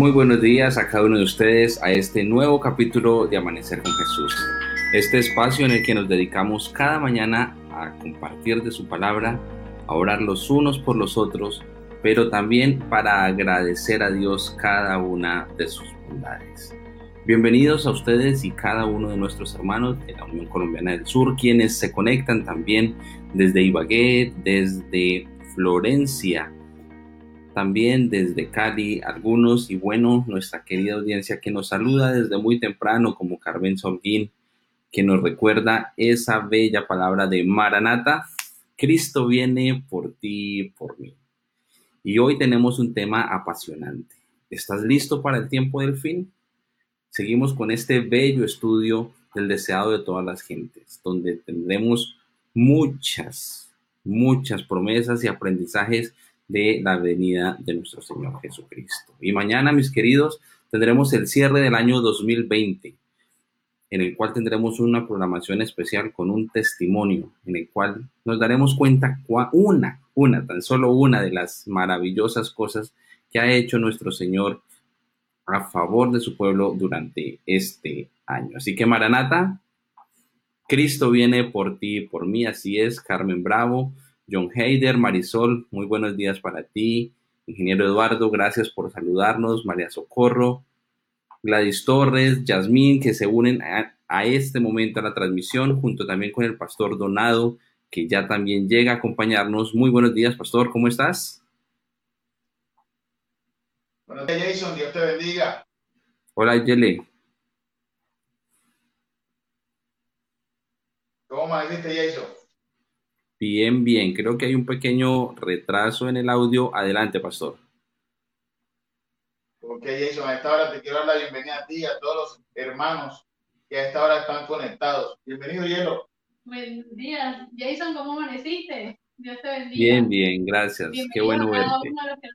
Muy buenos días a cada uno de ustedes a este nuevo capítulo de Amanecer con Jesús. Este espacio en el que nos dedicamos cada mañana a compartir de su palabra, a orar los unos por los otros, pero también para agradecer a Dios cada una de sus bondades. Bienvenidos a ustedes y cada uno de nuestros hermanos de la Unión Colombiana del Sur, quienes se conectan también desde Ibagué, desde Florencia, también desde Cali, algunos y bueno, nuestra querida audiencia que nos saluda desde muy temprano como Carmen Solguín, que nos recuerda esa bella palabra de Maranata, Cristo viene por ti, por mí. Y hoy tenemos un tema apasionante. ¿Estás listo para el tiempo del fin? Seguimos con este bello estudio del deseado de todas las gentes, donde tendremos muchas, muchas promesas y aprendizajes de la venida de nuestro Señor Jesucristo. Y mañana, mis queridos, tendremos el cierre del año 2020, en el cual tendremos una programación especial con un testimonio, en el cual nos daremos cuenta una, una, tan solo una de las maravillosas cosas que ha hecho nuestro Señor a favor de su pueblo durante este año. Así que Maranata, Cristo viene por ti y por mí, así es, Carmen Bravo. John Heider, Marisol, muy buenos días para ti. Ingeniero Eduardo, gracias por saludarnos. María Socorro, Gladys Torres, Yasmín, que se unen a, a, este momento a la transmisión, junto también con el pastor Donado, que ya también llega a acompañarnos. Muy buenos días, pastor, ¿cómo estás? Buenos días, Jason, Dios te bendiga. Hola, Yele. ¿Cómo amaneciste, Jason? Bien, bien. Creo que hay un pequeño retraso en el audio. Adelante, pastor. Ok, Jason, a esta hora te quiero dar la bienvenida a ti y a todos los hermanos que a esta hora están conectados. Bienvenido, Hielo. Buenos días. Jason, ¿cómo amaneciste? Dios te bendiga. Bien, bien, gracias. Bienvenido Qué bueno a cada verte.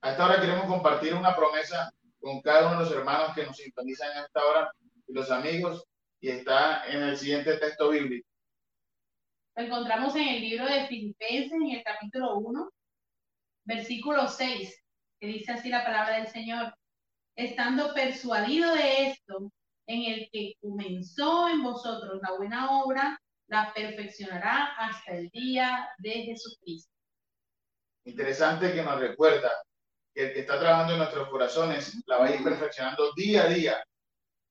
A esta hora queremos compartir una promesa con cada uno de los hermanos que nos sintonizan a esta hora y los amigos y está en el siguiente texto bíblico. Lo encontramos en el libro de Filipenses, en el capítulo 1, versículo 6, que dice así la palabra del Señor. Estando persuadido de esto, en el que comenzó en vosotros la buena obra, la perfeccionará hasta el día de Jesucristo. Interesante que nos recuerda que el que está trabajando en nuestros corazones la va a ir perfeccionando día a día,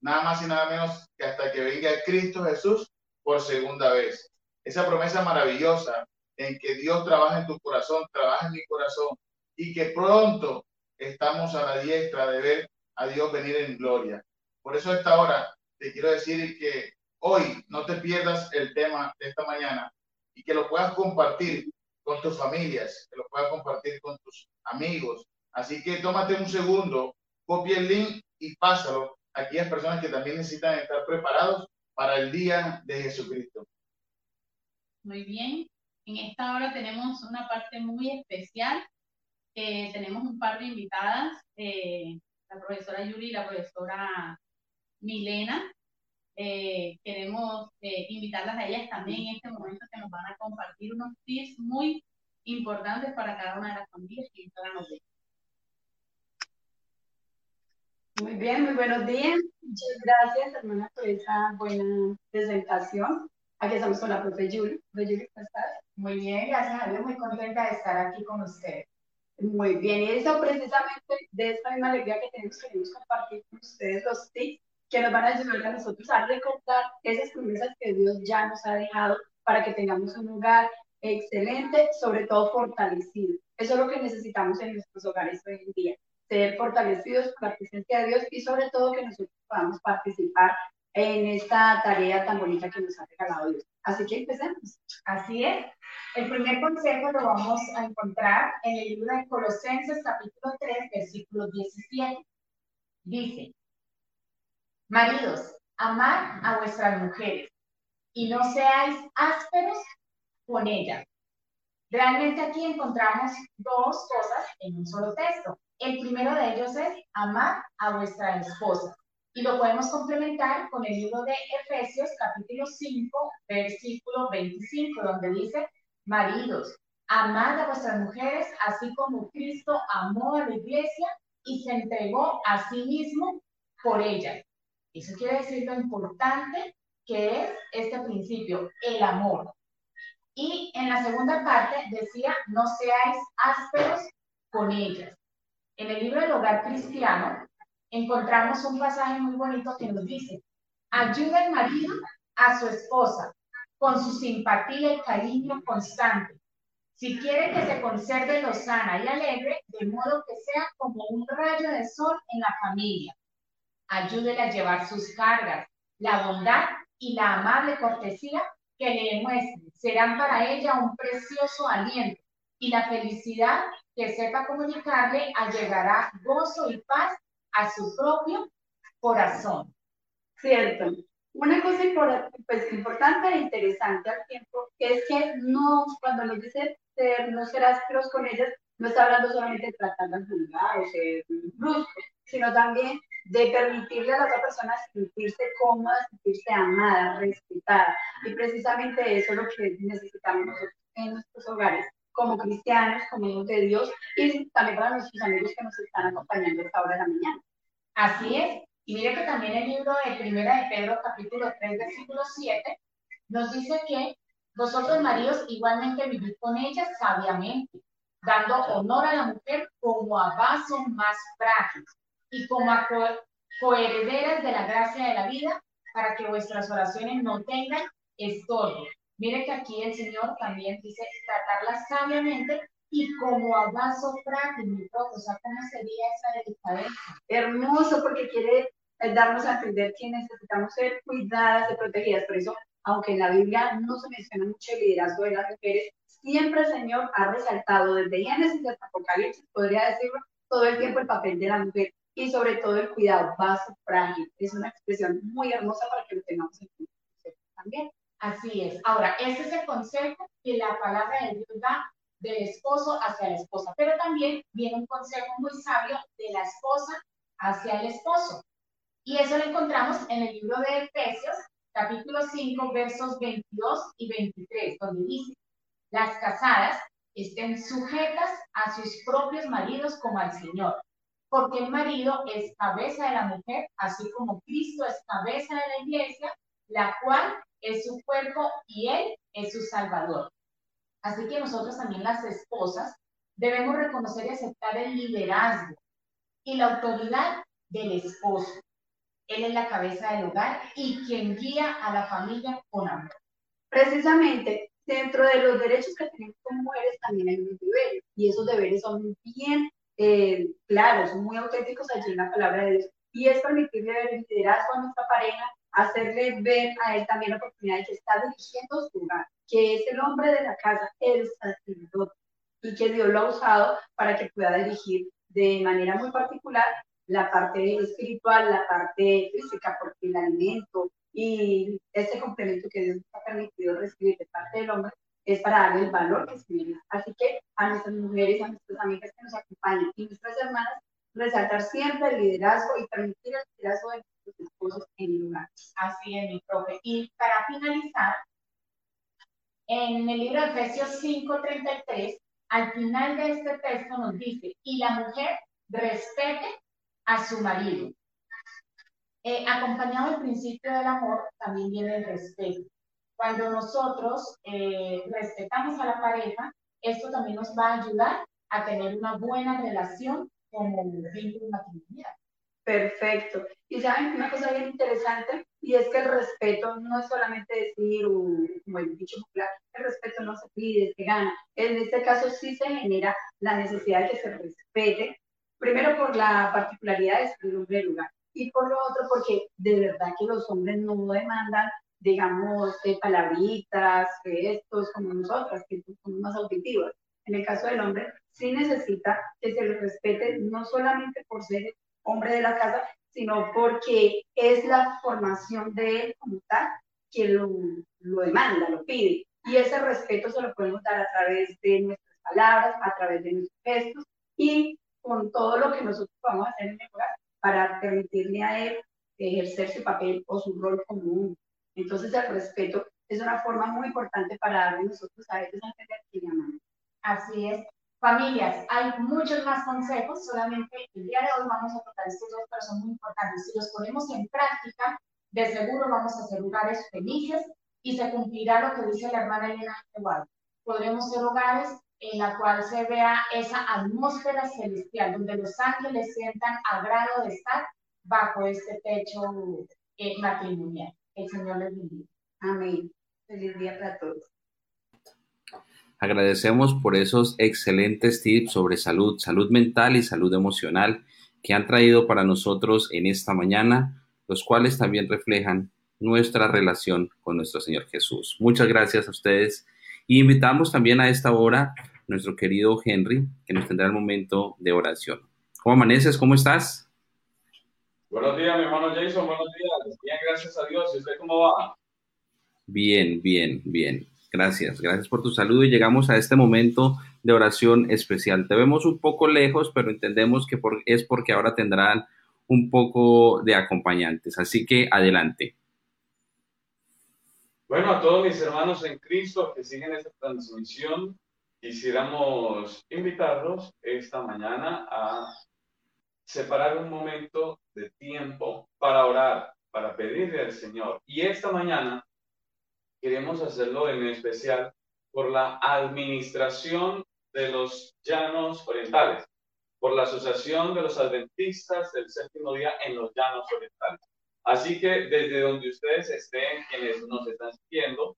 nada más y nada menos que hasta que venga Cristo Jesús por segunda vez. Esa promesa maravillosa en que Dios trabaja en tu corazón, trabaja en mi corazón y que pronto estamos a la diestra de ver a Dios venir en gloria. Por eso a esta hora te quiero decir que hoy no te pierdas el tema de esta mañana y que lo puedas compartir con tus familias, que lo puedas compartir con tus amigos. Así que tómate un segundo, copia el link y pásalo a aquellas personas que también necesitan estar preparados para el día de Jesucristo. Muy bien. En esta hora tenemos una parte muy especial. Eh, tenemos un par de invitadas, eh, la profesora Yuri y la profesora Milena. Eh, queremos invitarlas a ellas también en este momento que nos van a compartir unos tips muy importantes para cada una de las familias que están ven. Muy bien, muy buenos días. Muchas gracias, hermana, por esa buena presentación. Aquí estamos con la profe. Profe Yuri, ¿cómo estás? Muy bien, gracias a Dios, muy contenta de estar aquí con ustedes. Muy bien, y eso precisamente de esta misma alegría que tenemos, queremos compartir con ustedes los tips que nos van a ayudar a nosotros a recordar esas promesas que Dios ya nos ha dejado para que tengamos un hogar excelente, sobre todo fortalecido. Eso es lo que necesitamos en nuestros hogares hoy en día, ser fortalecidos por la presencia de Dios y sobre todo que nosotros podamos participar en esta tarea tan bonita que nos ha regalado Dios. Así que empecemos. Así es. El primer consejo lo vamos a encontrar en el libro de Colosenses capítulo 3, versículo 17. Dice, maridos, amad a vuestras mujeres y no seáis ásperos con ellas. Realmente aquí encontramos dos cosas en un solo texto. El primero de ellos es amar a vuestra esposa. Y lo podemos complementar con el libro de Efesios, capítulo 5, versículo 25, donde dice, maridos, amad a vuestras mujeres, así como Cristo amó a la iglesia y se entregó a sí mismo por ella. Eso quiere decir lo importante que es este principio, el amor. Y en la segunda parte decía, no seáis ásperos con ellas. En el libro del hogar cristiano encontramos un pasaje muy bonito que nos dice, ayuda el marido a su esposa con su simpatía y cariño constante. Si quiere que se conserve lozana y alegre, de modo que sea como un rayo de sol en la familia. Ayúdele a llevar sus cargas. La bondad y la amable cortesía que le demuestre serán para ella un precioso aliento y la felicidad que sepa comunicarle allegará gozo y paz a su propio corazón. Cierto. Una cosa pues, importante e interesante al tiempo es que no, cuando nos dice ser, no serás ásperos con ellas, no está hablando solamente de tratarlas vulgar o ser bruscos, sino también de permitirle a la otra persona sentirse cómoda, sentirse amada, respetada. Y precisamente eso es lo que necesitamos nosotros en nuestros hogares, como cristianos, como hijos de Dios, y también para nuestros amigos que nos están acompañando a esta hora de la mañana. Así es. Y mire que también el libro de Primera de Pedro, capítulo 3, versículo 7, nos dice que vosotros, maridos, igualmente vivid con ellas sabiamente, dando honor a la mujer como a vaso más frágil y como coherederas de la gracia de la vida, para que vuestras oraciones no tengan estorbo. Mire que aquí el Señor también dice tratarla sabiamente y como a vaso frágil, O sea, ¿cómo sería esa delicadeza? Hermoso, porque quiere darnos a entender que necesitamos ser cuidadas y protegidas. Por eso, aunque en la Biblia no se menciona mucho el liderazgo de las mujeres, siempre el Señor ha resaltado desde Génesis hasta Apocalipsis, podría decirlo, todo el tiempo el papel de la mujer y sobre todo el cuidado, vaso frágil. Es una expresión muy hermosa para que lo tengamos en cuenta también. Así es. Ahora, ese es el consejo que la palabra de Dios da del esposo hacia la esposa, pero también viene un consejo muy sabio de la esposa hacia el esposo. Y eso lo encontramos en el libro de Efesios, capítulo 5, versos 22 y 23, donde dice, las casadas estén sujetas a sus propios maridos como al Señor porque el marido es cabeza de la mujer, así como Cristo es cabeza de la iglesia, la cual es su cuerpo y él es su salvador. Así que nosotros también las esposas debemos reconocer y aceptar el liderazgo y la autoridad del esposo. Él es la cabeza del hogar y quien guía a la familia con amor. Precisamente, dentro de los derechos que tenemos como mujeres también hay un deberes y esos deberes son bien eh, claros, muy auténticos allí en la palabra de Dios. Y es permitirle ver liderazgo a nuestra pareja, hacerle ver a él también la oportunidad de que está dirigiendo su hogar, que es el hombre de la casa, el sacerdote, y que Dios lo ha usado para que pueda dirigir de manera muy particular la parte espiritual, la parte física, porque el alimento y ese complemento que Dios ha permitido recibir de parte del hombre es para darle el valor que se. Así que a nuestras mujeres, a nuestras amigas que nos acompañan y nuestras hermanas, resaltar siempre el liderazgo y permitir el liderazgo de esposos en el lugar. Así es, mi profe. Y para finalizar, en el libro de Efesios 5:33, al final de este texto nos dice, y la mujer respete a su marido. Eh, acompañado del principio del amor, también viene el respeto. Cuando nosotros eh, respetamos a la pareja, esto también nos va a ayudar a tener una buena relación como vínculo matrimonial. Perfecto. Y saben una cosa bien interesante, y es que el respeto no es solamente decir, como el dicho popular, el respeto no se pide, se gana. En este caso sí se genera la necesidad de que se respete, primero por la particularidad de ser hombre del lugar, y por lo otro porque de verdad que los hombres no demandan digamos, de palabritas, gestos, como nosotras, que somos más auditivos. En el caso del hombre, sí necesita que se le respete no solamente por ser hombre de la casa, sino porque es la formación de él como tal que lo, lo demanda, lo pide. Y ese respeto se lo podemos dar a través de nuestras palabras, a través de nuestros gestos y con todo lo que nosotros vamos a hacer en el hogar para permitirle a él ejercer su papel o su rol como un entonces el respeto es una forma muy importante para darle nosotros a ellos a entender que. Así es. Familias, hay muchos más consejos, solamente el día de hoy vamos a tocar estos dos, pero son muy importantes. Si los ponemos en práctica, de seguro vamos a ser lugares felices y se cumplirá lo que dice la hermana Elena igual. Podremos ser hogares en la cual se vea esa atmósfera celestial, donde los ángeles sientan agrado de estar bajo este techo eh, matrimonial. El Señor les bendiga. Amén. Feliz día para todos. Agradecemos por esos excelentes tips sobre salud, salud mental y salud emocional que han traído para nosotros en esta mañana, los cuales también reflejan nuestra relación con nuestro Señor Jesús. Muchas gracias a ustedes y invitamos también a esta hora a nuestro querido Henry, que nos tendrá el momento de oración. ¿Cómo amaneces? ¿Cómo estás? Buenos días, mi hermano Jason. Buenos días. Bien, gracias a Dios. ¿Y usted cómo va? Bien, bien, bien. Gracias, gracias por tu saludo y llegamos a este momento de oración especial. Te vemos un poco lejos, pero entendemos que es porque ahora tendrán un poco de acompañantes. Así que adelante. Bueno, a todos mis hermanos en Cristo que siguen esta transmisión, quisiéramos invitarlos esta mañana a separar un momento de tiempo para orar, para pedirle al Señor. Y esta mañana queremos hacerlo en especial por la administración de los llanos orientales, por la Asociación de los Adventistas del Séptimo Día en los Llanos Orientales. Así que desde donde ustedes estén, quienes nos están siguiendo,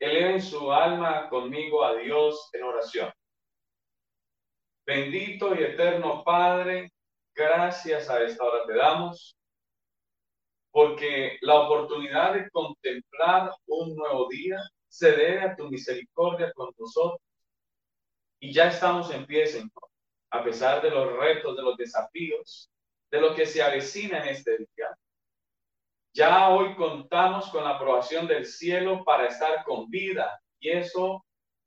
eleven su alma conmigo a Dios en oración. Bendito y eterno Padre, gracias a esta hora te damos porque la oportunidad de contemplar un nuevo día se debe a tu misericordia con nosotros. Y ya estamos en pie, Señor, a pesar de los retos, de los desafíos, de lo que se avecina en este día. Ya hoy contamos con la aprobación del cielo para estar con vida y eso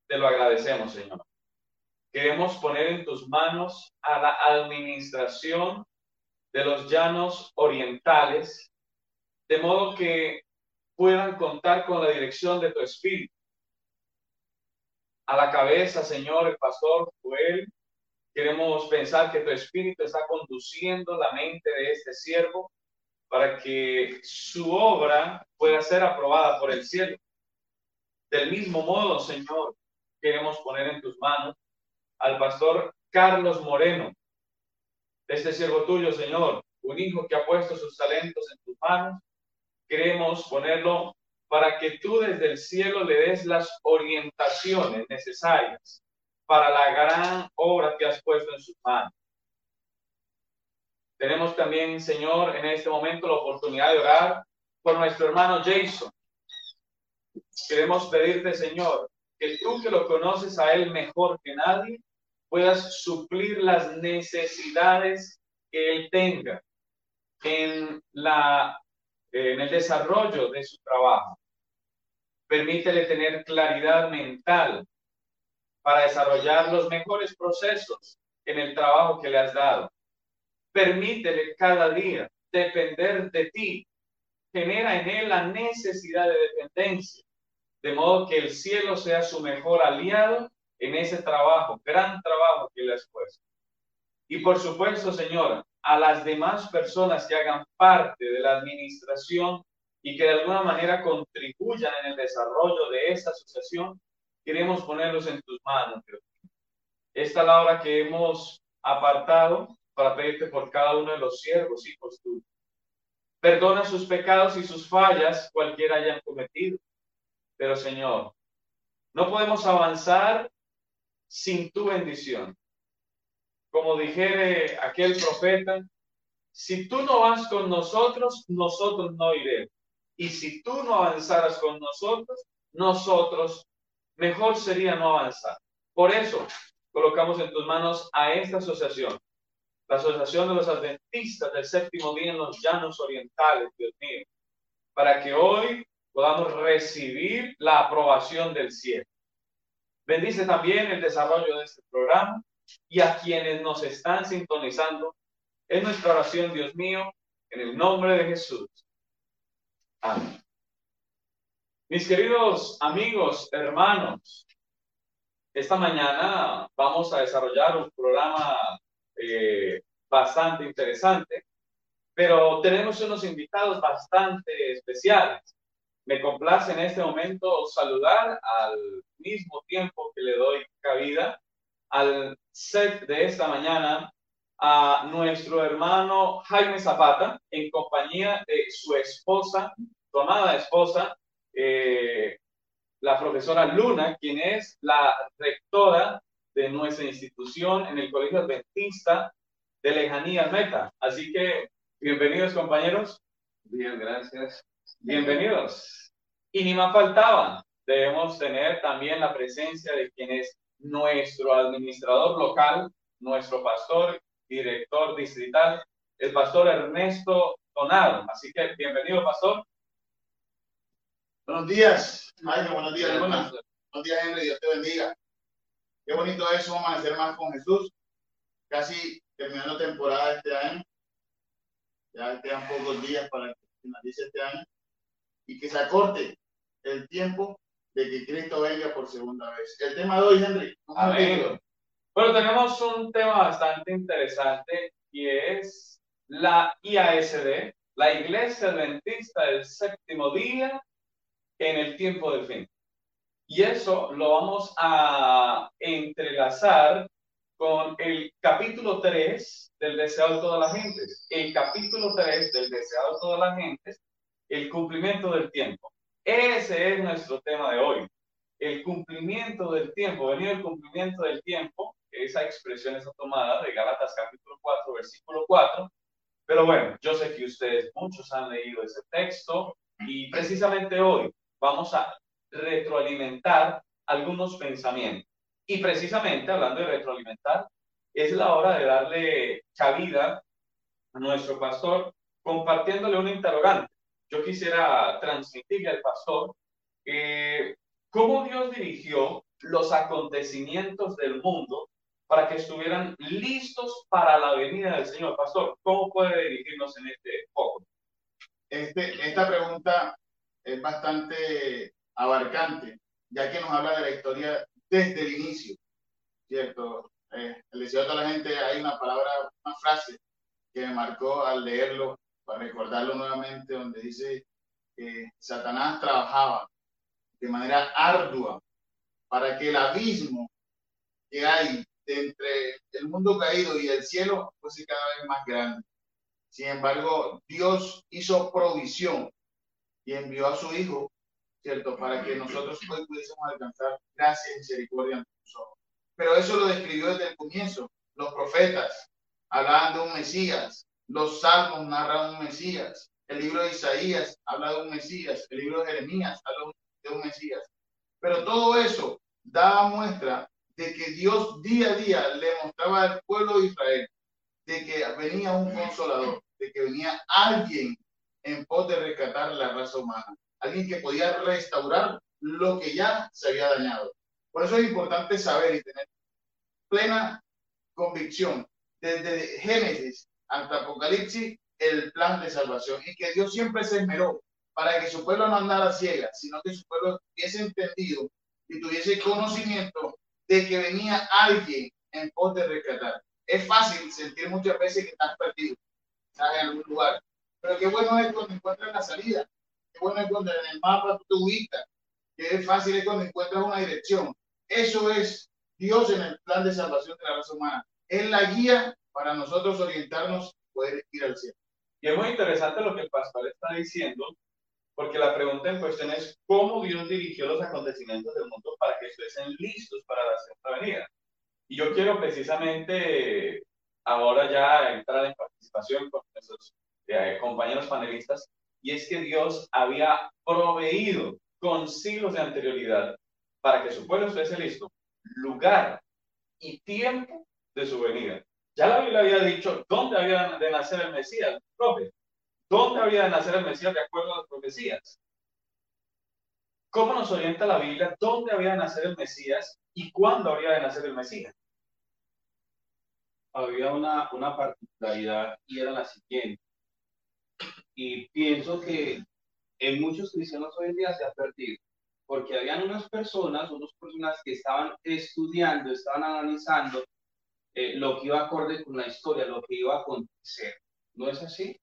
te lo agradecemos, Señor. Queremos poner en tus manos a la administración de los llanos orientales de modo que puedan contar con la dirección de tu espíritu. A la cabeza, Señor, el pastor Joel, queremos pensar que tu espíritu está conduciendo la mente de este siervo para que su obra pueda ser aprobada por el cielo. Del mismo modo, Señor, queremos poner en tus manos al pastor Carlos Moreno, este siervo tuyo, Señor, un hijo que ha puesto sus talentos en tus manos queremos ponerlo para que tú desde el cielo le des las orientaciones necesarias para la gran obra que has puesto en sus manos. Tenemos también, Señor, en este momento la oportunidad de orar por nuestro hermano Jason. Queremos pedirte, Señor, que tú que lo conoces a él mejor que nadie, puedas suplir las necesidades que él tenga en la en el desarrollo de su trabajo. Permítele tener claridad mental para desarrollar los mejores procesos en el trabajo que le has dado. Permítele cada día depender de ti. Genera en él la necesidad de dependencia, de modo que el cielo sea su mejor aliado en ese trabajo, gran trabajo que le has puesto. Y por supuesto, Señora, a las demás personas que hagan parte de la administración y que de alguna manera contribuyan en el desarrollo de esta asociación, queremos ponerlos en tus manos. Esta es la hora que hemos apartado para pedirte por cada uno de los siervos, hijos tuyos. Perdona sus pecados y sus fallas, cualquiera hayan cometido. Pero Señor, no podemos avanzar sin tu bendición como dijere aquel profeta, si tú no vas con nosotros, nosotros no iremos. Y si tú no avanzaras con nosotros, nosotros mejor sería no avanzar. Por eso colocamos en tus manos a esta asociación, la Asociación de los Adventistas del Séptimo Día en los Llanos Orientales, Dios mío, para que hoy podamos recibir la aprobación del cielo. Bendice también el desarrollo de este programa y a quienes nos están sintonizando. Es nuestra oración, Dios mío, en el nombre de Jesús. Amén. Mis queridos amigos, hermanos, esta mañana vamos a desarrollar un programa eh, bastante interesante, pero tenemos unos invitados bastante especiales. Me complace en este momento saludar al mismo tiempo que le doy cabida al set de esta mañana a nuestro hermano Jaime Zapata en compañía de su esposa, su amada esposa, eh, la profesora Luna, quien es la rectora de nuestra institución en el Colegio Adventista de Lejanía Meta. Así que, bienvenidos compañeros. Bien, gracias. Bienvenidos. Y ni más faltaba, debemos tener también la presencia de quien es nuestro administrador local, nuestro pastor, director distrital, el pastor Ernesto Donado. Así que, bienvenido, pastor. Buenos días, Jaime, buenos días, hermana. Buenos días, Henry, Dios te bendiga. Qué bonito es amanecer más con Jesús. Casi terminando temporada este año. Ya quedan pocos días para que finalice este año. Y que se acorte el tiempo de que Cristo venga por segunda vez. El tema de hoy, Henry. Bueno, tenemos un tema bastante interesante y es la IASD, la Iglesia Adventista del Séptimo Día en el tiempo del fin. Y eso lo vamos a entrelazar con el capítulo 3 del deseado de todas las gentes. El capítulo 3 del deseado de todas las gentes, el cumplimiento del tiempo. Ese es nuestro tema de hoy. El cumplimiento del tiempo, venido el cumplimiento del tiempo, esa expresión está tomada de Gálatas capítulo 4, versículo 4. Pero bueno, yo sé que ustedes muchos han leído ese texto y precisamente hoy vamos a retroalimentar algunos pensamientos. Y precisamente hablando de retroalimentar, es la hora de darle cabida a nuestro pastor compartiéndole un interrogante. Yo quisiera transmitirle al pastor eh, cómo Dios dirigió los acontecimientos del mundo para que estuvieran listos para la venida del Señor. Pastor, ¿cómo puede dirigirnos en este foco? Este, esta pregunta es bastante abarcante, ya que nos habla de la historia desde el inicio, ¿cierto? Eh, el deseo de toda la gente, hay una palabra, una frase que me marcó al leerlo, para recordarlo nuevamente, donde dice que Satanás trabajaba de manera ardua para que el abismo que hay entre el mundo caído y el cielo fuese cada vez más grande. Sin embargo, Dios hizo provisión y envió a su Hijo, ¿cierto? Para que nosotros hoy pudiésemos alcanzar gracia y misericordia ante nosotros. Pero eso lo describió desde el comienzo. Los profetas hablaban de un Mesías, los salmos narran un Mesías, el libro de Isaías habla de un Mesías, el libro de Jeremías habla de un Mesías. Pero todo eso daba muestra de que Dios día a día le mostraba al pueblo de Israel de que venía un consolador, de que venía alguien en pos de rescatar la raza humana, alguien que podía restaurar lo que ya se había dañado. Por eso es importante saber y tener plena convicción desde Génesis hasta Apocalipsis el plan de salvación y que Dios siempre se esmeró para que su pueblo no andara ciega, sino que su pueblo hubiese entendido y tuviese conocimiento de que venía alguien en pos de rescatar. Es fácil sentir muchas veces que estás perdido, estás en algún lugar, pero qué bueno es cuando encuentras la salida. Qué bueno es cuando en el mapa tú ubicas. Qué fácil es cuando encuentras una dirección. Eso es Dios en el plan de salvación de la raza humana. Es la guía para nosotros orientarnos y poder ir al cielo. Y es muy interesante lo que pastor está diciendo, porque la pregunta en cuestión es cómo Dios dirigió los acontecimientos del mundo para que estuviesen listos para la segunda venida. Y yo quiero precisamente ahora ya entrar en participación con nuestros eh, compañeros panelistas, y es que Dios había proveído con siglos de anterioridad para que su pueblo estuviese listo, lugar y tiempo de su venida. Ya la Biblia había dicho dónde había de nacer el Mesías, profe. ¿Dónde había de nacer el Mesías de acuerdo a las profecías? ¿Cómo nos orienta la Biblia dónde había de nacer el Mesías y cuándo había de nacer el Mesías? Había una, una particularidad y era la siguiente y pienso que en muchos cristianos hoy en día se ha perdido. porque habían unas personas, unas personas que estaban estudiando, estaban analizando eh, lo que iba acorde con la historia, lo que iba a acontecer. ¿No es así?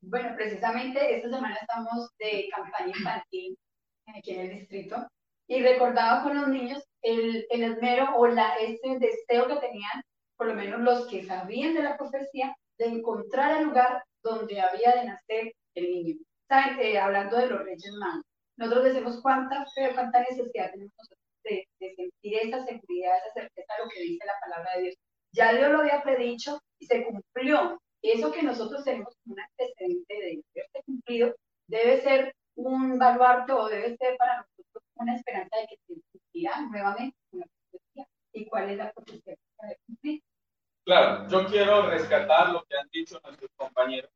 bueno, precisamente esta semana estamos de campaña infantil aquí en el distrito y recordaba con los niños el, el esmero o la, ese deseo que tenían, por lo menos los que sabían de la profecía, de encontrar el lugar donde había de nacer el niño. ¿Saben? Eh, hablando de los reyes magos, nosotros decimos cuánta fe, cuánta necesidad tenemos nosotros de, de, sentir esa seguridad, esa certeza de lo que dice la palabra de Dios. Ya Dios lo había predicho y se cumplió. Eso que nosotros tenemos como un antecedente de haberse cumplido debe ser un baluarte o debe ser para nosotros una esperanza de que se cumplirá nuevamente una profecía. ¿Y cuál es la profecía que se cumplir? Claro, yo quiero rescatar lo que han dicho nuestros compañeros.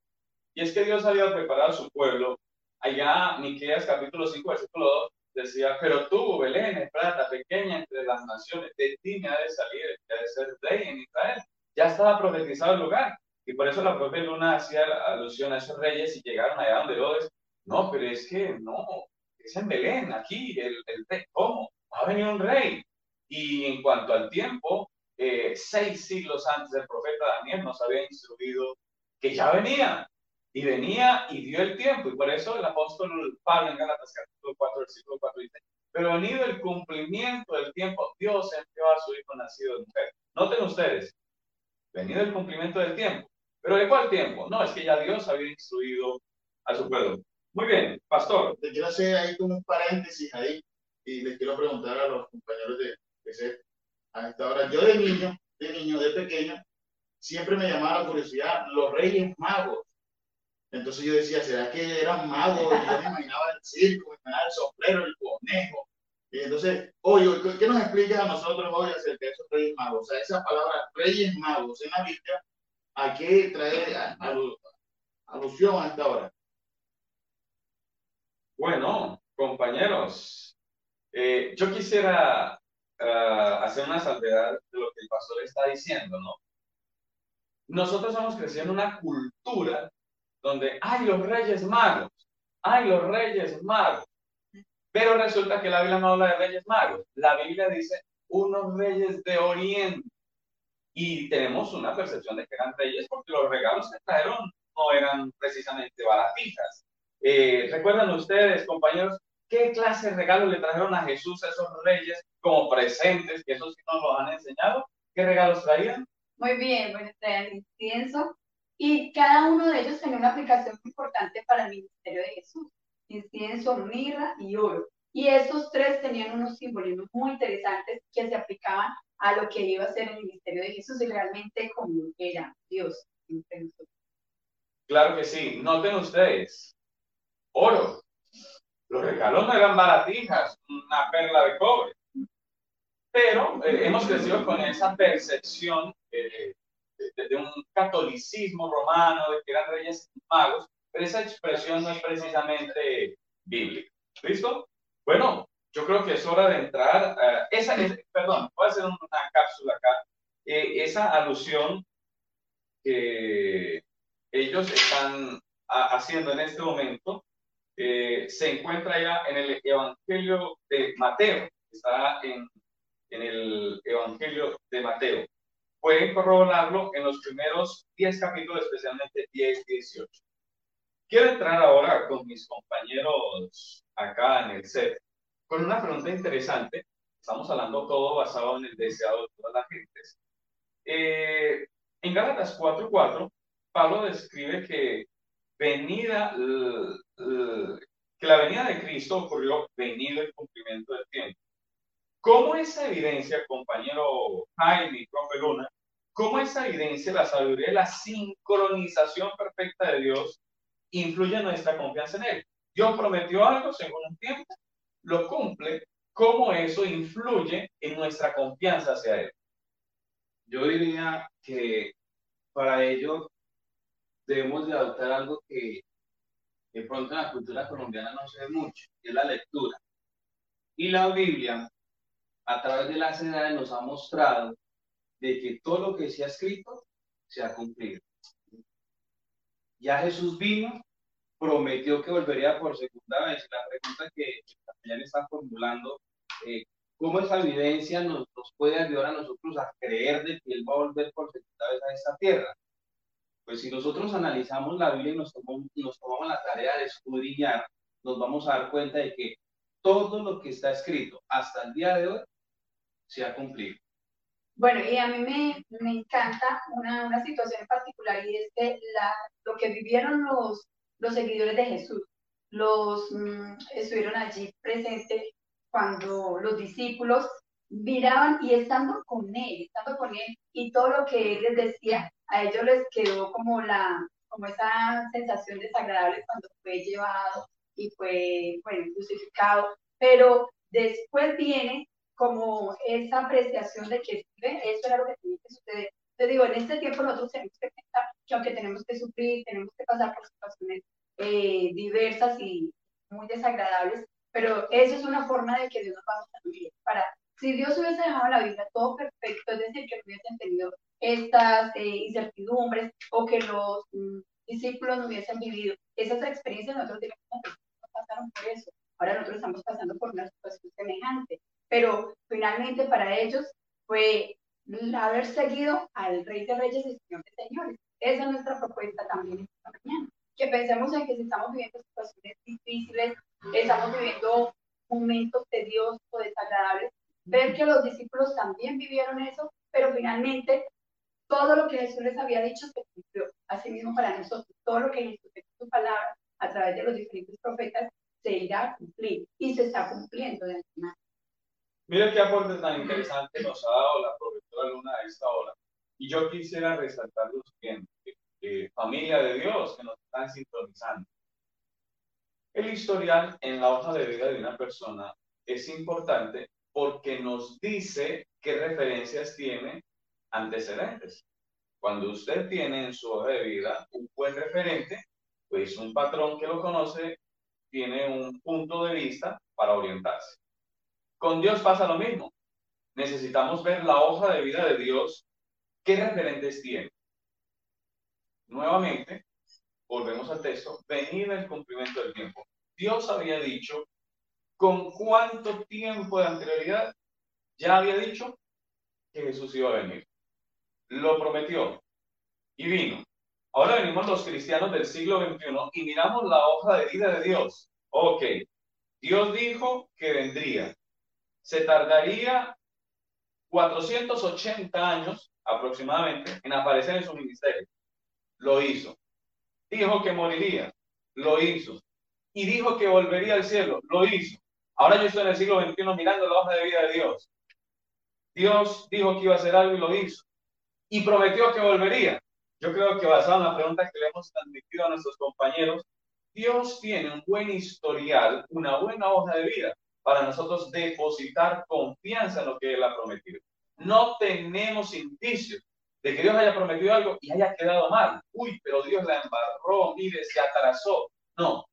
Y es que Dios había preparado a su pueblo. Allá, Miqueas capítulo 5, versículo 2, decía, pero tú, Belén, Efrata, pequeña entre las naciones, de ti me ha de salir, ha de ser rey en Israel. Ya estaba profetizado el lugar. Y por eso la propia Luna hacía alusión a esos reyes y llegaron allá donde Herodes. No, pero es que no, es en Belén, aquí, el, el rey. ¿Cómo? Va a venir un rey. Y en cuanto al tiempo, eh, seis siglos antes del profeta Daniel nos había instruido que ya venía. Y venía y dio el tiempo. Y por eso el apóstol Pablo en Gálatas capítulo 4, versículo 4 dice, pero venido el cumplimiento del tiempo, Dios envió a su hijo nacido de mujer. Noten ustedes, venido el cumplimiento del tiempo. ¿Pero de cuál tiempo? No, es que ya Dios había instruido a su pueblo. Muy bien, pastor. Te quiero hacer ahí como un paréntesis ahí y les quiero preguntar a los compañeros de, de a esta hora. Yo de niño, de niño, de pequeño, siempre me llamaba la curiosidad los reyes magos. Entonces yo decía, ¿será que eran magos? Y yo me imaginaba el circo, me imaginaba el sombrero, el conejo. Y entonces, oye, ¿qué nos explica a nosotros hoy acerca de esos reyes magos? O sea, esa palabra reyes magos en la Biblia ¿A qué trae alusión hasta ahora? Bueno, compañeros, eh, yo quisiera ah, hacer una salvedad de lo que el pastor está diciendo, ¿no? Nosotros hemos crecido en una cultura donde hay los reyes magos, hay los reyes magos, pero resulta que la Biblia no habla de reyes magos, la Biblia dice unos reyes de oriente y tenemos una percepción de que eran reyes porque los regalos que trajeron no eran precisamente baratijas. Eh, ¿Recuerdan ustedes, compañeros, qué clase de regalos le trajeron a Jesús a esos reyes como presentes, que esos sí nos los han enseñado? ¿Qué regalos traían? Muy bien, bueno, traían incienso y cada uno de ellos tenía una aplicación importante para el ministerio de Jesús. Incienso, mirra y oro. Y esos tres tenían unos simbolismos muy interesantes que se aplicaban a lo que iba a ser el ministerio de Jesús y realmente como era Dios. Claro que sí. Noten ustedes, oro. Los regalos no eran baratijas, una perla de cobre. Pero eh, hemos crecido con esa percepción eh, de, un catolicismo romano, de que eran reyes magos, pero esa expresión no es precisamente bíblica. ¿Listo? Bueno, yo creo que es hora de entrar. Uh, esa, es, perdón, voy a hacer una cápsula acá. Eh, esa alusión que ellos están haciendo en este momento eh, se encuentra ya en el Evangelio de Mateo. Está en, en el Evangelio de Mateo. Pueden corroborarlo en los primeros 10 capítulos, especialmente 10 y 18. Quiero entrar ahora con mis compañeros acá en el set con una pregunta interesante. Estamos hablando todo basado en el deseado de todas las gentes. Eh, en Gálatas 4.4, Pablo describe que venida, que la venida de Cristo ocurrió venido el cumplimiento del tiempo. ¿Cómo esa evidencia, compañero Jaime profe Luna, cómo esa evidencia, la sabiduría y la sincronización perfecta de Dios influye en nuestra confianza en Él? Dios prometió algo según un tiempo lo cumple, cómo eso influye en nuestra confianza hacia Él. Yo diría que para ello debemos de adoptar algo que de pronto en la cultura colombiana no se ve mucho, que es la lectura. Y la Biblia, a través de las edades, nos ha mostrado de que todo lo que se ha escrito se ha cumplido. Ya Jesús vino, prometió que volvería por segunda vez. La pregunta que el está formulando, eh, ¿cómo esa evidencia nos, nos, puede ayudar a nosotros a creer de que Él va a volver por segunda vez a esta tierra? Pues si nosotros analizamos la Biblia y nos tomamos, nos tomamos la tarea de escudriñar, nos vamos a dar cuenta de que todo lo que está escrito hasta el día de hoy se ha cumplido. Bueno, y a mí me, me encanta una, una, situación en particular y es que la, lo que vivieron los, los seguidores de Jesús, los mm, estuvieron allí presentes cuando los discípulos miraban y estando con él, estando con él y todo lo que él les decía, a ellos les quedó como la como esa sensación desagradable cuando fue llevado y fue bueno, crucificado, pero después viene como esa apreciación de que eso era lo que tenía que suceder. Te digo, en este tiempo nosotros tenemos que pensar que aunque tenemos que sufrir, tenemos que pasar por situaciones eh, diversas y muy desagradables, pero eso es una forma de que Dios nos va a vivir. Para, si Dios hubiese dejado la vida todo perfecto, es decir, que no hubiesen tenido estas eh, incertidumbres o que los mm, discípulos no hubiesen vivido esas experiencias, nosotros directamente ellos fue haber seguido al Rey de Reyes y Señor de Señores. Esa es nuestra propuesta también esta mañana. Que pensemos en que si estamos viviendo situaciones difíciles, estamos viviendo momentos tediosos o desagradables, ver que los discípulos también vivieron eso, pero finalmente todo lo que Jesús les había dicho se cumplió. Asimismo para nosotros, todo lo que Jesús en su palabra a través de los diferentes profetas se irá a cumplir y se está cumpliendo de antemano. Mira qué aporte tan interesante nos ha dado la profesora Luna a esta hora. Y yo quisiera resaltar lo siguiente, eh, familia de Dios que nos están sintonizando. El historial en la hoja de vida de una es importante porque nos dice qué referencias tiene antecedentes. Cuando usted tiene en su hoja de vida un buen referente, pues un patrón que lo conoce tiene un punto de vista para orientarse. Con Dios pasa lo mismo. Necesitamos ver la hoja de vida de Dios, qué referentes tiene. Nuevamente, volvemos al texto, venir el cumplimiento del tiempo. Dios había dicho con cuánto tiempo de anterioridad ya había dicho que Jesús iba a venir. Lo prometió y vino. Ahora venimos los cristianos del siglo XXI y miramos la hoja de vida de Dios. Ok, Dios dijo que vendría se tardaría 480 años aproximadamente en aparecer en su ministerio. Lo hizo. Dijo que moriría. Lo hizo. Y dijo que volvería al cielo. Lo hizo. Ahora yo estoy en el siglo XXI mirando la hoja de vida de Dios. Dios dijo que iba a hacer algo y lo hizo. Y prometió que volvería. Yo creo que basado en la pregunta que le hemos transmitido a nuestros compañeros, Dios tiene un buen historial, una buena hoja de vida para nosotros depositar confianza en lo que Él ha prometido. No tenemos indicios de que Dios haya prometido algo y haya quedado mal. Uy, pero Dios la embarró, mire, se atrasó. No,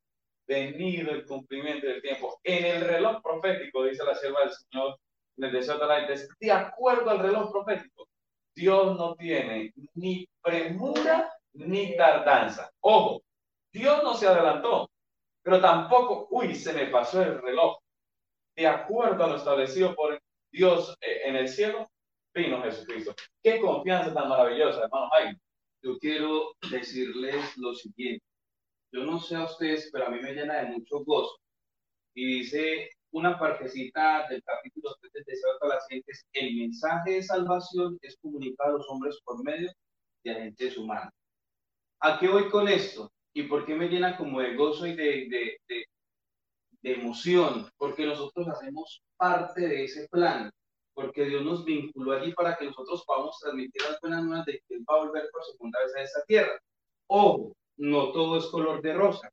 venido el cumplimiento del tiempo. En el reloj profético, dice la sierva del Señor en el deseo de la de acuerdo al reloj profético, Dios no tiene ni premura ni tardanza. Ojo, Dios no se adelantó, pero tampoco, uy, se me pasó el reloj de acuerdo a lo establecido por Dios eh, en el cielo, vino Jesucristo. Qué confianza tan maravillosa, hermano Jaime. Yo quiero decirles lo siguiente. Yo no sé a ustedes, pero a mí me llena de mucho gozo. Y dice una partecita del capítulo 3 del deseo de las gentes, el mensaje de salvación es comunicado a los hombres por medio de agentes humanos. ¿A qué voy con esto? ¿Y por qué me llena como de gozo y de, de emoción, porque nosotros hacemos parte de ese plan, porque Dios nos vinculó allí para que nosotros podamos transmitir las buenas nuevas de que Él va a volver por segunda vez a esta tierra. Ojo, no todo es color de rosa.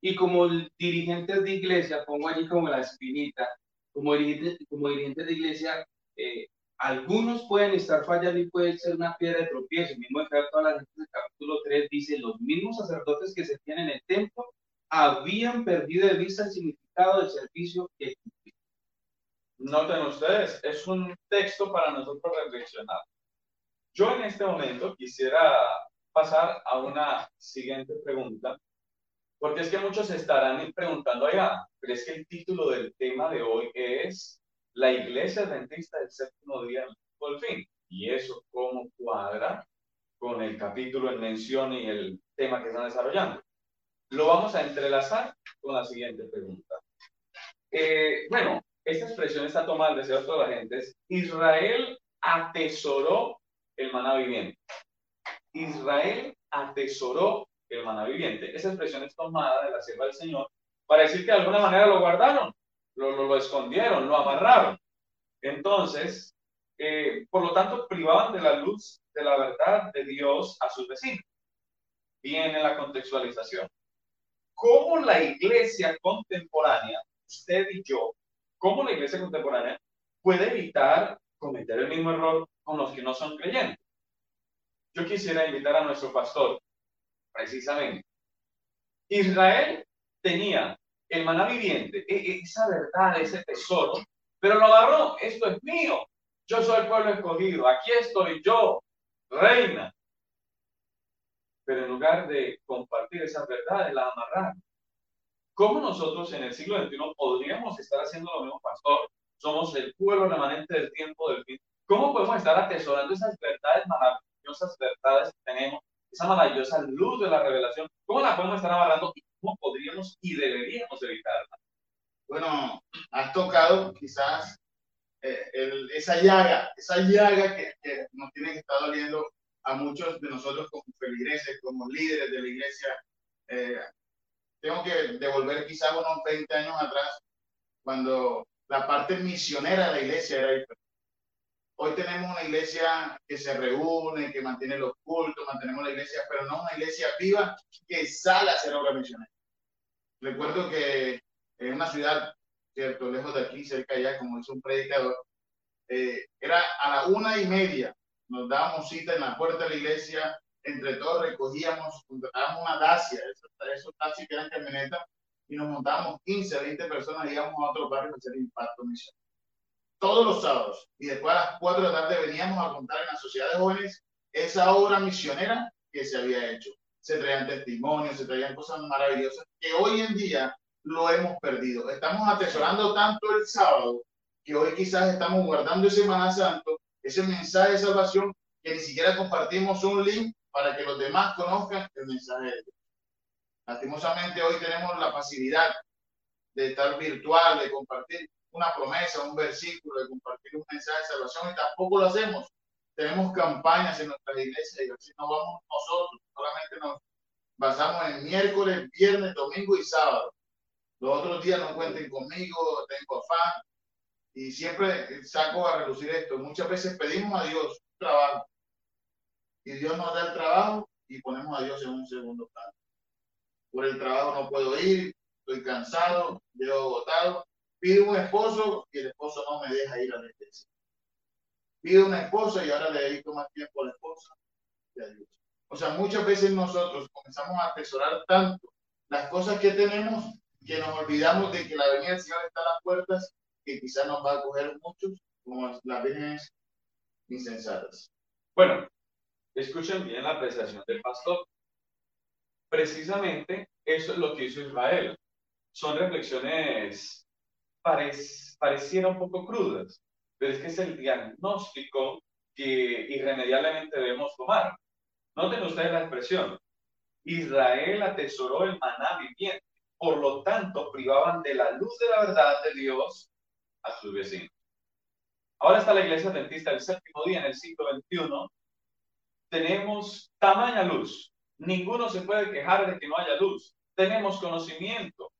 Y como dirigentes de iglesia, pongo allí como la espinita, como dirigentes, como dirigentes de iglesia, eh, algunos pueden estar fallando y puede ser una piedra de tropiezo. El mismo de todas las del capítulo 3 dice, los mismos sacerdotes que se tienen en el templo habían perdido de vista el significado del servicio que Noten ustedes, es un texto para nosotros reflexionar. Yo en este momento quisiera pasar a una siguiente pregunta Porque es que muchos estarán preguntando, allá, pero es que el título del tema de hoy es La Iglesia Adventista del Séptimo Día por fin. Y eso, ¿cómo cuadra con el capítulo en mención y el tema que están desarrollando? Lo vamos a entrelazar con la siguiente pregunta. Eh, bueno, esta expresión está tomada del deseo de toda la gente. Israel atesoró el maná viviente. Israel atesoró el maná viviente. Esa expresión es tomada de la sierva del Señor para decir que de alguna manera lo guardaron, lo, escondieron, lo amarraron. Entonces, eh, por lo tanto, privaban de la luz de la verdad de Dios a sus vecinos. Viene la contextualización. ¿Cómo la iglesia contemporánea, usted y yo, cómo la iglesia contemporánea puede evitar cometer el mismo error con los que no son creyentes? Yo quisiera invitar a nuestro pastor, precisamente. Israel tenía el maná viviente, e, e, esa verdad, ese tesoro, pero lo agarró, esto es mío, yo soy el pueblo escogido, aquí estoy yo, reina. Pero en lugar de compartir esas verdades, las amarraron. ¿Cómo nosotros en el siglo XXI podríamos estar haciendo lo mismo, pastor? Somos el pueblo remanente del tiempo del fin. ¿Cómo podemos estar atesorando esas verdades maravillosas, verdades que tenemos, esa maravillosa luz de la revelación? ¿Cómo la podemos estar amarrando y cómo podríamos y deberíamos evitarla? Bueno, has tocado quizás eh, esa llaga, esa llaga que, nos tiene que estar doliendo a muchos de nosotros como feligreses, como líderes de la iglesia. Eh, tengo que devolver quizás unos 20 años atrás, cuando la parte misionera de la iglesia era diferente. Hoy tenemos una iglesia que se reúne, que mantiene los cultos, mantenemos la iglesia, pero no una iglesia viva que sale a hacer obra misionera. Recuerdo que en una ciudad, cierto, lejos de aquí, cerca allá, como dice un predicador, eh, era a la una y media, nos dábamos cita en la puerta de la iglesia, entre todos recogíamos, contratábamos una dacia, esos, esos taxis que eran camionetas, y nos montábamos 15, 20 personas, íbamos a otro barrio a hacer impacto misionero. Todos los sábados. Y después a las 4 de la tarde veníamos a contar en la sociedad de jóvenes esa obra misionera que se había hecho. Se traían testimonios, se traían cosas maravillosas que hoy en día lo hemos perdido. Estamos atesorando tanto el sábado que hoy quizás estamos guardando ese maná santo, ese mensaje de salvación, que ni siquiera compartimos un link para que los demás conozcan el mensaje de Dios. Lastimosamente hoy tenemos la facilidad de estar virtual, de compartir una promesa, un versículo, de compartir un mensaje de salvación y tampoco lo hacemos. Tenemos campañas en nuestras iglesias y así no vamos nosotros, solamente nos basamos en miércoles, viernes, domingo y sábado. Los otros días no cuenten conmigo, tengo afán y siempre saco a reducir esto. Muchas veces pedimos a Dios un trabajo y Dios nos da el trabajo y ponemos a Dios en un segundo plano. Por el trabajo no puedo ir, estoy cansado, llevo agotado. Pido un esposo y el esposo no me deja ir a la iglesia. Pido una esposa y ahora le dedico más tiempo a la esposa que a Dios. O sea, muchas veces nosotros comenzamos a atesorar tanto las cosas que tenemos que nos olvidamos de que la venida del Señor está a las puertas, que quizás nos va a coger muchos, como las vírgenes insensatas. Bueno, escuchen bien la apreciación del pastor. Precisamente eso es lo que hizo Israel. Son reflexiones pareciera un poco crudas, pero es que es el diagnóstico que irremediablemente debemos tomar. Noten ustedes la expresión. Israel atesoró el maná viviente, por lo tanto privaban de la luz de la verdad de Dios a sus vecinos. Ahora está la iglesia adventista el séptimo día en el siglo XXI. Tenemos tamaña luz. Ninguno se puede quejar de que no haya luz. Tenemos conocimiento,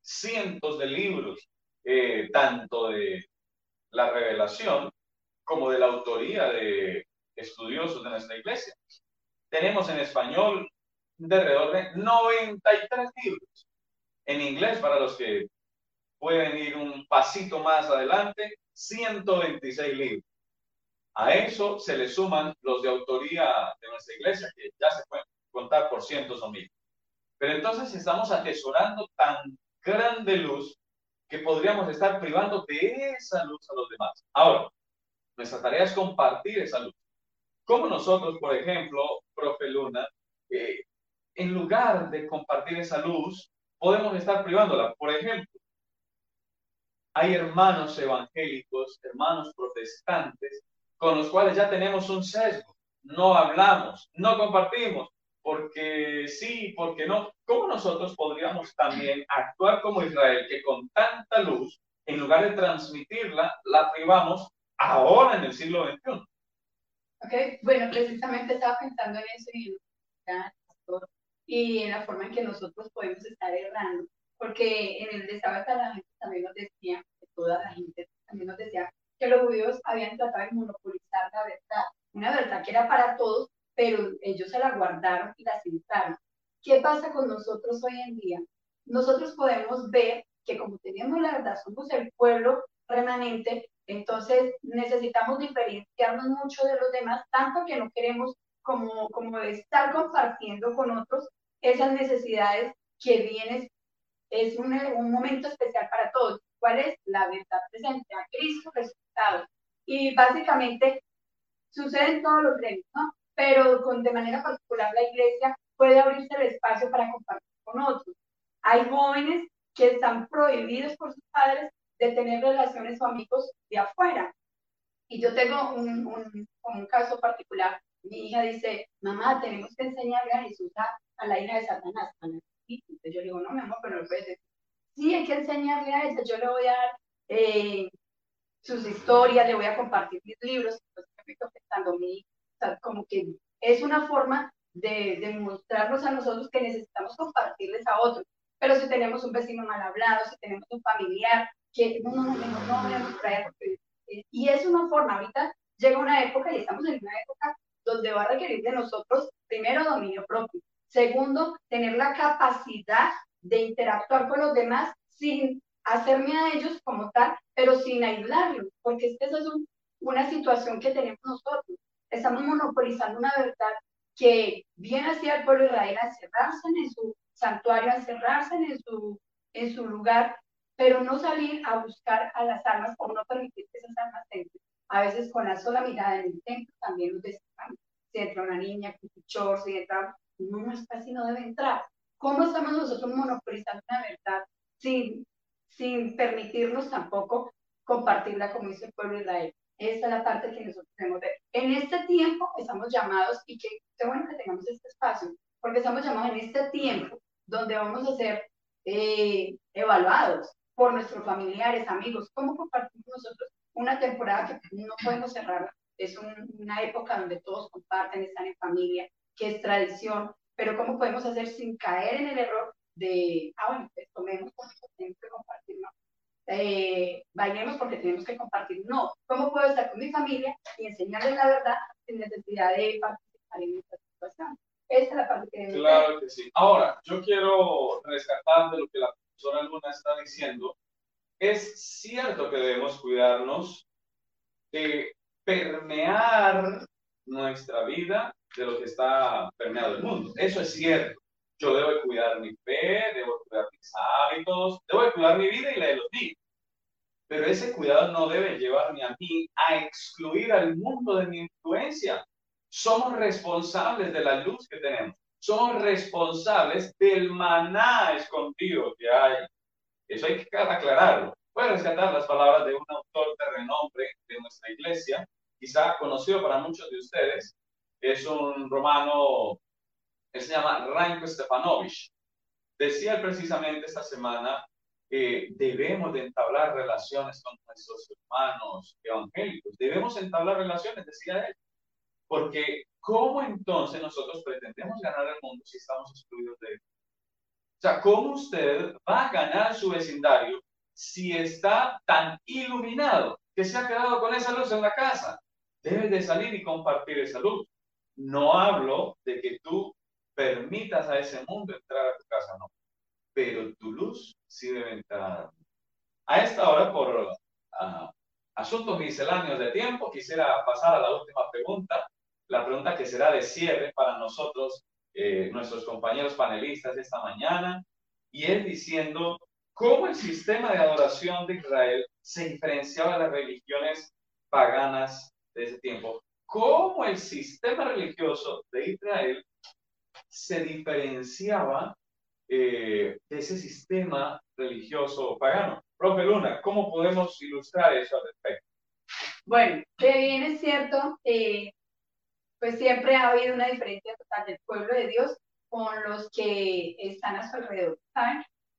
cientos de libros, eh, tanto de la revelación como de la autoría de estudiosos de nuestra iglesia. Tenemos en español de alrededor de 93 libros. En inglés, para los que pueden ir un pasito más adelante, 126 libros. A eso se le suman los de autoría de nuestra iglesia, que ya se pueden contar por cientos o miles. Pero entonces estamos atesorando tan grande luz que podríamos estar privando de esa luz a los demás. Ahora, nuestra tarea es compartir esa luz. Como nosotros, por ejemplo, profe Luna, eh, en lugar de compartir esa luz, podemos estar privándola. Por ejemplo, hay hermanos evangélicos, hermanos protestantes, con los cuales ya tenemos un sesgo. No hablamos, no compartimos, porque sí, porque no. ¿Cómo nosotros podríamos también actuar como Israel, que con tanta luz, en lugar de transmitirla, la privamos ahora en el siglo XXI? Ok, bueno, precisamente estaba pensando en eso y, y en la forma en que nosotros podemos estar errando, porque en el de la gente también nos decía, toda la gente también nos decía que los judíos habían tratado de monopolizar la verdad, una verdad que era para todos, pero ellos se la guardaron y la sentaron. ¿Qué pasa con nosotros hoy en día? Nosotros podemos ver que como tenemos la verdad, somos el pueblo remanente, entonces necesitamos diferenciarnos mucho de los demás, tanto que no queremos como, como estar compartiendo con otros esas necesidades que vienen, es un, un momento especial para todos. ¿Cuál es? La verdad presente, a Cristo resucitado. Y básicamente sucede en todos los gremios, ¿no? Pero con, de manera particular la iglesia puede abrirse el espacio para compartir con otros. Hay jóvenes que están prohibidos por sus padres de tener relaciones o amigos de afuera. Y yo tengo un, un, un caso particular. Mi hija dice, mamá, tenemos que enseñarle a Jesús a, la hija de Satanás. Entonces yo le digo, no, mi amor, pero no puedes decir sí, hay que enseñarle a ella, yo le voy a dar eh, sus historias, le voy a compartir mis libros, entonces me estoy afectando a mí, como que es una forma de, demostrarnos a nosotros que necesitamos compartirles a otros. Pero si tenemos un vecino mal hablado, si tenemos un familiar que no, no, no, no, no traer, eh, y es una forma, ahorita llega una época y estamos en una época donde va a requerir de nosotros, primero, dominio propio, segundo, tener la capacidad de interactuar con los demás sin hacerme a ellos como tal, pero sin aislarlos, porque esta es una situación que tenemos nosotros. Estamos monopolizando una verdad que viene hacia el pueblo de Israel a encerrarse en su santuario, a encerrarse en su, en su lugar, pero no salir a buscar a las almas o no permitir que esas almas entren. A veces con la sola mirada en el templo también nos desesperamos. Si entra una niña, un si entra, no, está así, no debe entrar. ¿Cómo estamos nosotros monopolizando una verdad sin, sin permitirnos tampoco compartirla como dice el pueblo de Israel? Esta es la parte que nosotros tenemos que ver. En este tiempo estamos llamados, y qué bueno que tengamos este espacio, porque estamos llamados en este tiempo donde vamos a ser eh, evaluados por nuestros familiares, amigos. ¿Cómo compartimos nosotros una temporada que no podemos cerrarla? Es una época donde todos comparten, están en familia, que es tradición, pero ¿cómo podemos hacer sin caer en el error de, ah, bueno, pues tomemos compartir, no? Eh, bailemos porque tenemos que compartir, no. ¿Cómo puedo estar con mi familia y enseñarles la verdad sin necesidad de participar en esta situación? Esa es la parte que... Claro que sí. Ahora, yo quiero rescatar de lo que la profesora Luna está diciendo. Es cierto que debemos cuidarnos de permear nuestra vida de lo que está permeado el mundo. Eso es cierto. Yo debo cuidar mi fe, debo cuidar mis hábitos, debo cuidar mi vida y la de los niños. Pero ese cuidado no debe llevarme a mí a excluir al mundo de mi influencia. Somos responsables de la luz que tenemos. Somos responsables del maná escondido que hay. Eso hay que aclararlo. Voy a rescatar las palabras de un autor de renombre de nuestra iglesia, quizá conocido para muchos de ustedes, es un romano, que se llama Ranko Stefanovich. Decía precisamente esta semana que debemos de entablar relaciones con nuestros hermanos evangélicos. Debemos entablar relaciones, decía él. Porque ¿cómo entonces nosotros pretendemos ganar el mundo si estamos excluidos de él? O sea, ¿cómo usted va a ganar su vecindario si está tan iluminado que se ha quedado con esa luz en la casa? Debe de salir y compartir esa luz. No hablo de que tú permitas a ese mundo entrar a tu casa, no. Pero tu luz sí debe entrar. A esta hora, por ah, asuntos misceláneos de tiempo, quisiera pasar a la última pregunta, la pregunta que será de cierre para nosotros, eh, nuestros compañeros panelistas esta mañana, y es diciendo cómo el sistema de adoración de Israel se diferenciaba de las religiones paganas de ese tiempo cómo el sistema religioso de Israel se diferenciaba eh, de ese sistema religioso pagano. Profe Luna, ¿cómo podemos ilustrar eso al respecto? Bueno, que bien es cierto, eh, pues siempre ha habido una diferencia total del pueblo de Dios con los que están a su alrededor.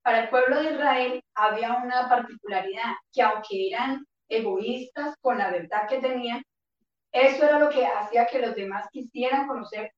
Para el pueblo de Israel había una particularidad, que aunque eran egoístas con la verdad que tenían, eso era lo que hacía que los demás quisieran conocer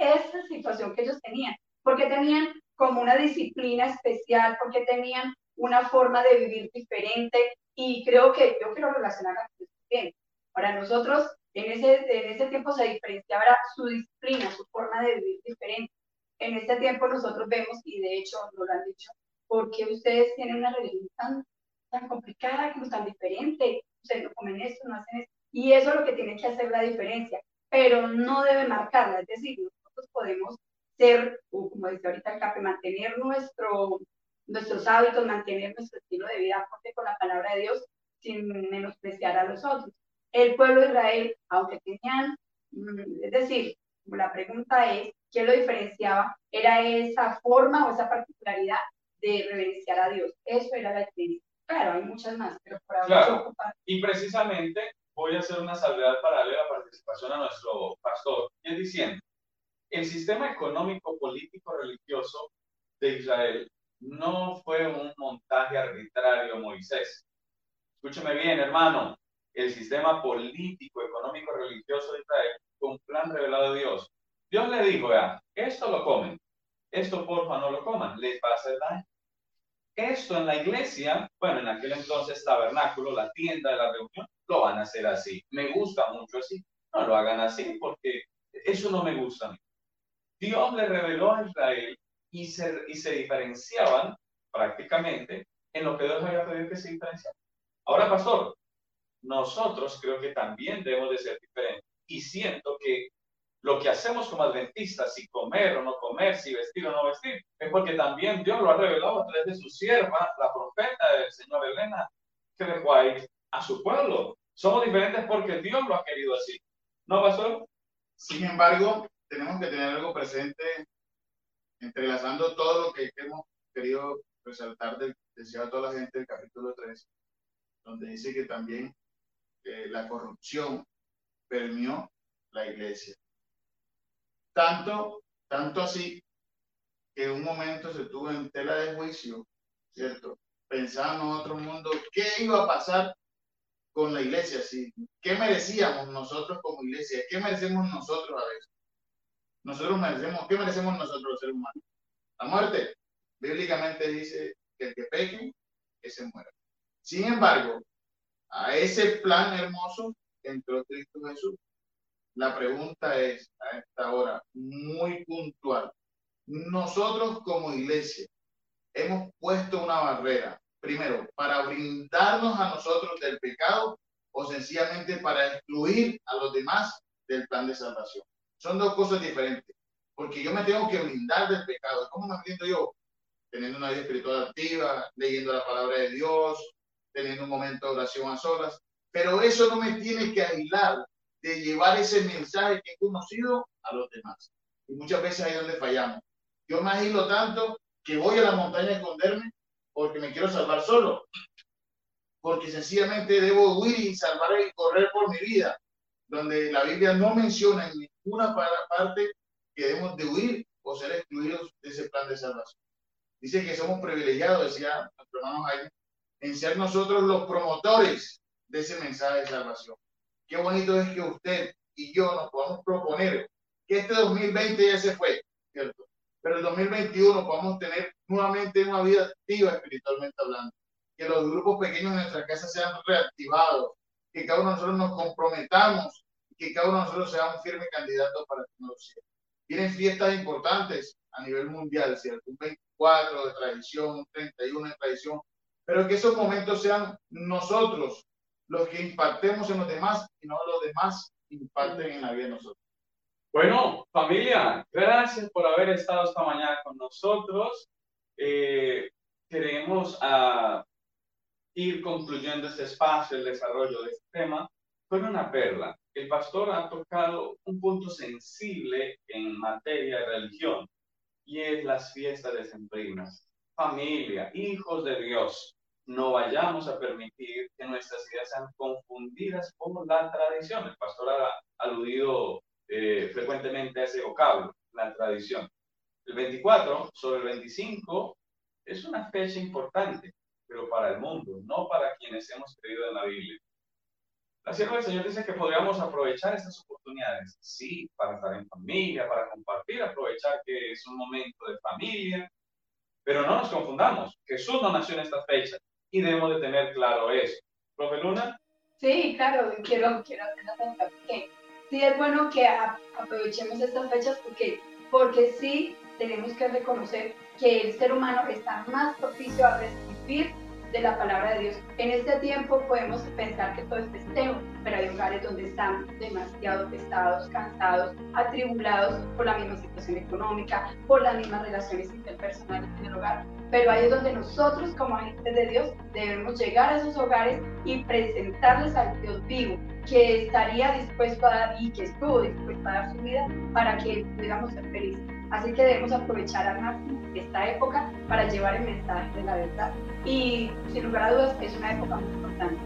esa situación que ellos tenían, porque tenían como una disciplina especial, porque tenían una forma de vivir diferente y creo que yo quiero relacionar a bien. Para nosotros, en ese, en ese tiempo se diferenciaba su disciplina, su forma de vivir diferente. En este tiempo nosotros vemos, y de hecho nos lo han dicho, porque ustedes tienen una religión tan, tan complicada, como tan diferente, ustedes no comen esto, no hacen esto, y eso es lo que tiene que hacer la diferencia, pero no debe marcarla, es decir, nosotros podemos ser, como dice ahorita el CAPE, mantener nuestro, nuestros hábitos, mantener nuestro estilo de vida acorde con la palabra de Dios sin menospreciar a los otros. El pueblo de Israel, aunque tenían, mm, es decir, la pregunta es, ¿qué lo diferenciaba? Era esa forma o esa particularidad de reverenciar a Dios. Eso era la diferencia. Claro, hay muchas más, pero por ahora claro. Y precisamente voy a hacer una salvedad para darle la participación a nuestro pastor, y es diciendo, el sistema económico, político, religioso de Israel no fue un montaje arbitrario Moisés. Escúcheme bien, hermano, el sistema político, económico, religioso de Israel fue un plan revelado de Dios. Dios le dijo, vean, esto lo comen, esto porfa no lo coman, les va a hacer daño. Esto en la iglesia, bueno, en aquel entonces tabernáculo, la tienda de la reunión, lo van a hacer así. Me gusta mucho así. No lo hagan así porque eso no me gusta Dios le reveló a Israel y se, diferenciaban prácticamente en lo que Dios había pedido que se diferenciaran. Ahora, pastor, nosotros creo que también debemos de ser diferentes. Y siento que lo que hacemos como adventistas, si comer o no comer, si vestir o no vestir, es porque también Dios lo ha revelado a través de su sierva, la profeta del Señor Elena, que White, a su pueblo. Somos diferentes porque Dios lo ha querido así. ¿No, pastor? Sin embargo, tenemos que tener algo presente, entrelazando todo lo que hemos querido resaltar del deseado a toda la gente del capítulo 3, donde dice que también eh, la corrupción permeó la iglesia. Tanto, tanto así que en un momento se tuvo en tela de juicio, ¿cierto? Pensando en otro mundo, ¿qué iba a pasar con la iglesia? ¿sí? ¿Qué merecíamos nosotros como iglesia? ¿Qué merecemos nosotros a veces? Nosotros merecemos, ¿qué merecemos nosotros los seres humanos? La muerte. Bíblicamente dice que el que peque, que se muera. Sin embargo, a ese plan hermoso entró Cristo Jesús. La pregunta es, a esta hora, muy puntual. Nosotros como iglesia hemos puesto una barrera, primero, para brindarnos a nosotros del pecado o sencillamente para excluir a los demás del plan de salvación. Son dos cosas diferentes, porque yo me tengo que blindar del pecado. ¿Cómo me blindo yo? Teniendo una vida espiritual activa, leyendo la palabra de Dios, teniendo un momento de oración a solas, pero eso no me tiene que aislar de llevar ese mensaje que he conocido a los demás. Y muchas veces ahí es donde fallamos. Yo me aíslo tanto que voy a la montaña a esconderme porque me quiero salvar solo. Porque sencillamente debo huir y salvar y correr por mi vida. Donde la Biblia no menciona en ninguna parte que debemos de huir o ser excluidos de ese plan de salvación. Dice que somos privilegiados, decía nuestro hermano Jaime, en ser nosotros los promotores de ese mensaje de salvación. Qué bonito es que usted y yo nos podamos proponer que este 2020 ya se fue, ¿cierto? Pero el 2021 podamos tener nuevamente una vida activa espiritualmente hablando. Que los grupos pequeños en nuestra casa sean reactivados, que cada uno de nosotros nos comprometamos, que cada uno de nosotros sea un firme candidato para sea. Tienen fiestas importantes a nivel mundial, ¿cierto? Un 24 de tradición, un 31 de tradición, pero que esos momentos sean nosotros los que impactemos en los demás y no los demás impacten en la vida de nosotros. Bueno, familia, gracias por haber estado esta mañana con nosotros. Eh, queremos ah, ir concluyendo este espacio, el desarrollo de este tema, con una perla. El pastor ha tocado un punto sensible en materia de religión y es las fiestas decembrinas. Familia, hijos de Dios, no vayamos a permitir que nuestras ideas sean confundidas por la tradición. El pastor ha aludido eh, frecuentemente a ese vocablo, la tradición. El 24 sobre el 25 es una fecha importante, pero para el mundo, no para quienes hemos creído en la Biblia. La sierva del Señor dice que podríamos aprovechar estas oportunidades, sí, para estar en familia, para compartir, aprovechar que es un momento de familia, pero no nos confundamos, Jesús no nació en esta fecha y debemos de tener claro eso. ¿Profe Luna? Sí, claro, quiero, quiero hacer la pregunta, porque sí es bueno que aprovechemos estas fechas porque, porque sí tenemos que reconocer que el ser humano está más propicio a recibir de la palabra de Dios. En este tiempo podemos pensar que todo es festejo, pero hay hogares donde están demasiado pesados, cansados, atribulados por la misma situación económica, por las mismas relaciones interpersonales en el hogar. Pero ahí es donde nosotros como agentes de Dios debemos llegar a esos hogares y presentarles al Dios vivo, que estaría dispuesto a dar y que estuvo dispuesto a dar su vida para que pudiéramos ser felices. Así que debemos aprovechar al máximo esta época para llevar el mensaje de la verdad. Y sin lugar a dudas es una época muy importante.